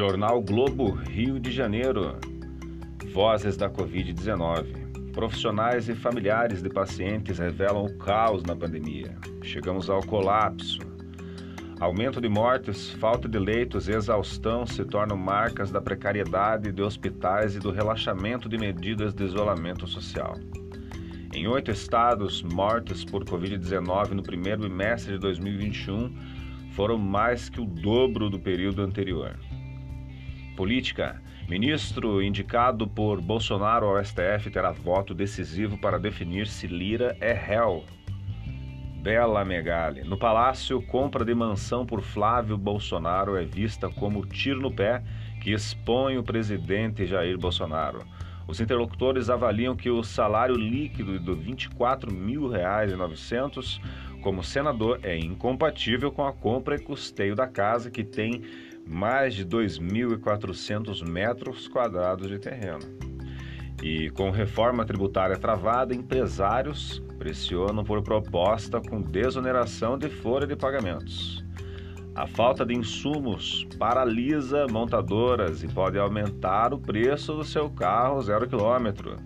Jornal Globo, Rio de Janeiro. Vozes da Covid-19. Profissionais e familiares de pacientes revelam o caos na pandemia. Chegamos ao colapso. Aumento de mortes, falta de leitos e exaustão se tornam marcas da precariedade de hospitais e do relaxamento de medidas de isolamento social. Em oito estados, mortes por Covid-19 no primeiro bimestre de 2021 foram mais que o dobro do período anterior. Política. Ministro indicado por Bolsonaro ao STF terá voto decisivo para definir se Lira é réu. Bela Megali. No Palácio, compra de mansão por Flávio Bolsonaro é vista como tiro no pé que expõe o presidente Jair Bolsonaro. Os interlocutores avaliam que o salário líquido de R$ 24.900 como senador é incompatível com a compra e custeio da casa que tem mais de 2.400 metros quadrados de terreno. E com reforma tributária travada, empresários pressionam por proposta com desoneração de folha de pagamentos. A falta de insumos paralisa montadoras e pode aumentar o preço do seu carro zero quilômetro.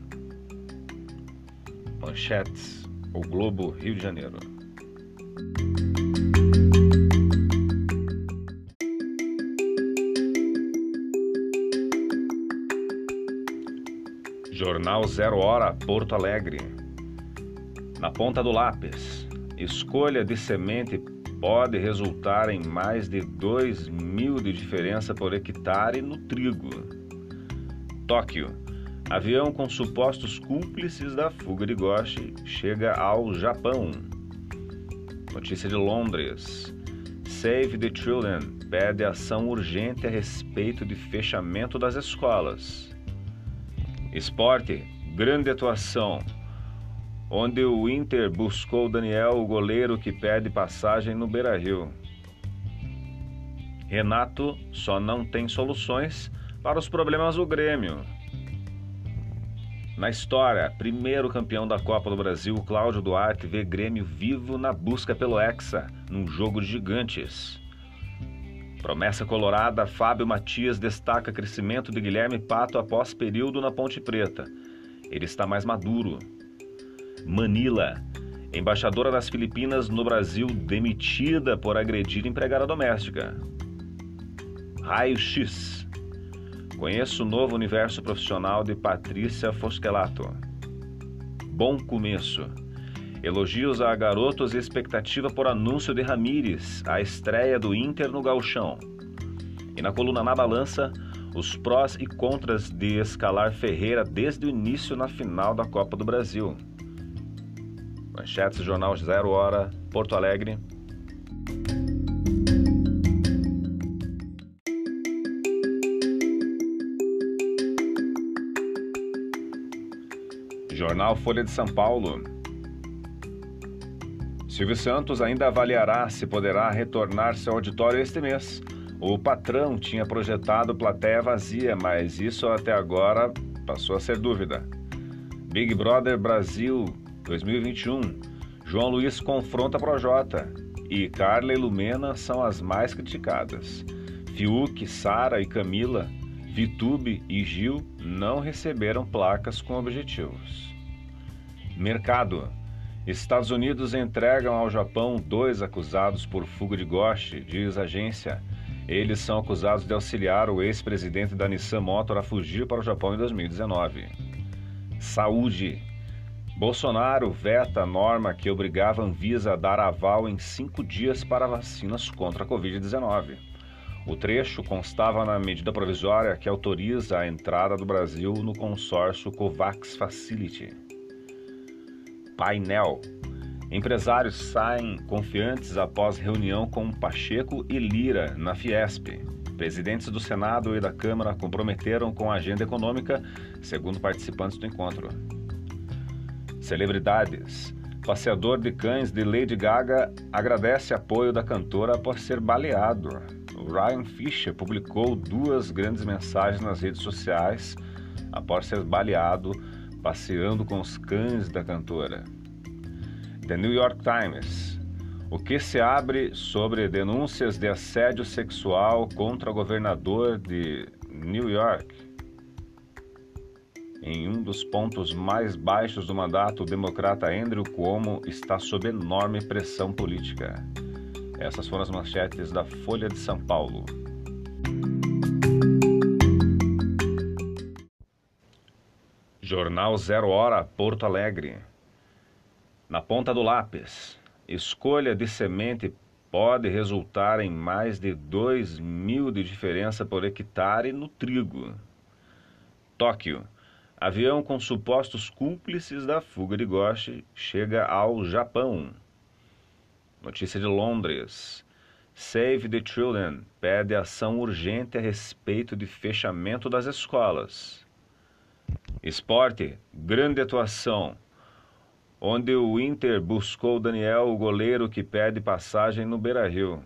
Manchetes: O Globo Rio de Janeiro. Jornal Zero Hora, Porto Alegre. Na ponta do lápis, escolha de semente pode resultar em mais de 2 mil de diferença por hectare no trigo. Tóquio. Avião com supostos cúmplices da fuga de Goshi chega ao Japão. Notícia de Londres. Save the Children pede ação urgente a respeito de fechamento das escolas. Esporte, grande atuação, onde o Inter buscou Daniel, o goleiro que pede passagem no Beira-Rio. Renato só não tem soluções para os problemas do Grêmio. Na história, primeiro campeão da Copa do Brasil, Cláudio Duarte vê Grêmio vivo na busca pelo Hexa, num jogo de gigantes. Promessa colorada, Fábio Matias destaca crescimento de Guilherme Pato após período na Ponte Preta. Ele está mais maduro. Manila, embaixadora das Filipinas no Brasil, demitida por agredir empregada doméstica. Raio X. Conheço o novo universo profissional de Patrícia Foschelato. Bom começo. Elogios a garotos e expectativa por anúncio de Ramires, a estreia do Inter no Galchão. E na coluna Na Balança, os prós e contras de escalar Ferreira desde o início na final da Copa do Brasil. Manchetes Jornal Zero Hora, Porto Alegre. Jornal Folha de São Paulo. Silvio Santos ainda avaliará se poderá retornar seu auditório este mês. O patrão tinha projetado plateia vazia, mas isso até agora passou a ser dúvida. Big Brother Brasil 2021. João Luiz confronta Projota e Carla e Lumena são as mais criticadas. Fiuk, Sara e Camila, Vitube e Gil não receberam placas com objetivos. Mercado. Estados Unidos entregam ao Japão dois acusados por fuga de Goshi, diz agência. Eles são acusados de auxiliar o ex-presidente da Nissan Motor a fugir para o Japão em 2019. Saúde. Bolsonaro veta a norma que obrigava a Anvisa a dar aval em cinco dias para vacinas contra a Covid-19. O trecho constava na medida provisória que autoriza a entrada do Brasil no consórcio COVAX Facility. Painel. Empresários saem confiantes após reunião com Pacheco e Lira na Fiesp. Presidentes do Senado e da Câmara comprometeram com a agenda econômica, segundo participantes do encontro. Celebridades. Passeador de cães de Lady Gaga agradece apoio da cantora após ser baleado. Ryan Fisher publicou duas grandes mensagens nas redes sociais após ser baleado passeando com os cães da cantora. The New York Times. O que se abre sobre denúncias de assédio sexual contra o governador de New York? Em um dos pontos mais baixos do mandato, o democrata Andrew Cuomo está sob enorme pressão política. Essas foram as manchetes da Folha de São Paulo. Jornal Zero Hora, Porto Alegre. Na ponta do lápis, escolha de semente pode resultar em mais de 2 mil de diferença por hectare no trigo. Tóquio. Avião com supostos cúmplices da fuga de Goshi chega ao Japão. Notícia de Londres. Save the Children pede ação urgente a respeito de fechamento das escolas. Esporte, grande atuação, onde o Inter buscou Daniel, o goleiro que pede passagem no Beira-Rio.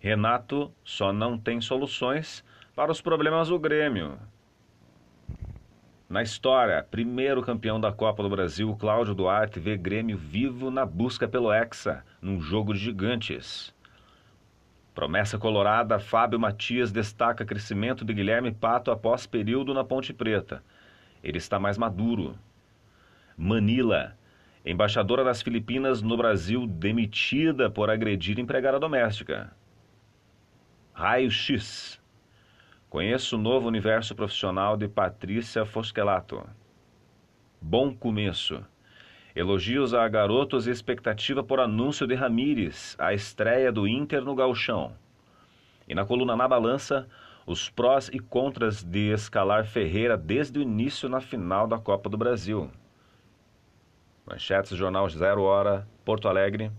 Renato só não tem soluções para os problemas do Grêmio. Na história, primeiro campeão da Copa do Brasil, Cláudio Duarte vê Grêmio vivo na busca pelo Hexa, num jogo de gigantes. Promessa colorada, Fábio Matias destaca crescimento de Guilherme Pato após período na Ponte Preta. Ele está mais maduro. Manila, embaixadora das Filipinas no Brasil, demitida por agredir empregada doméstica. Raio X. Conheço o novo universo profissional de Patrícia Foschelato. Bom começo. Elogios a garotos e expectativa por anúncio de Ramires, a estreia do Inter no Galchão. E na coluna Na Balança, os prós e contras de escalar Ferreira desde o início na final da Copa do Brasil. Manchetes Jornal Zero Hora, Porto Alegre,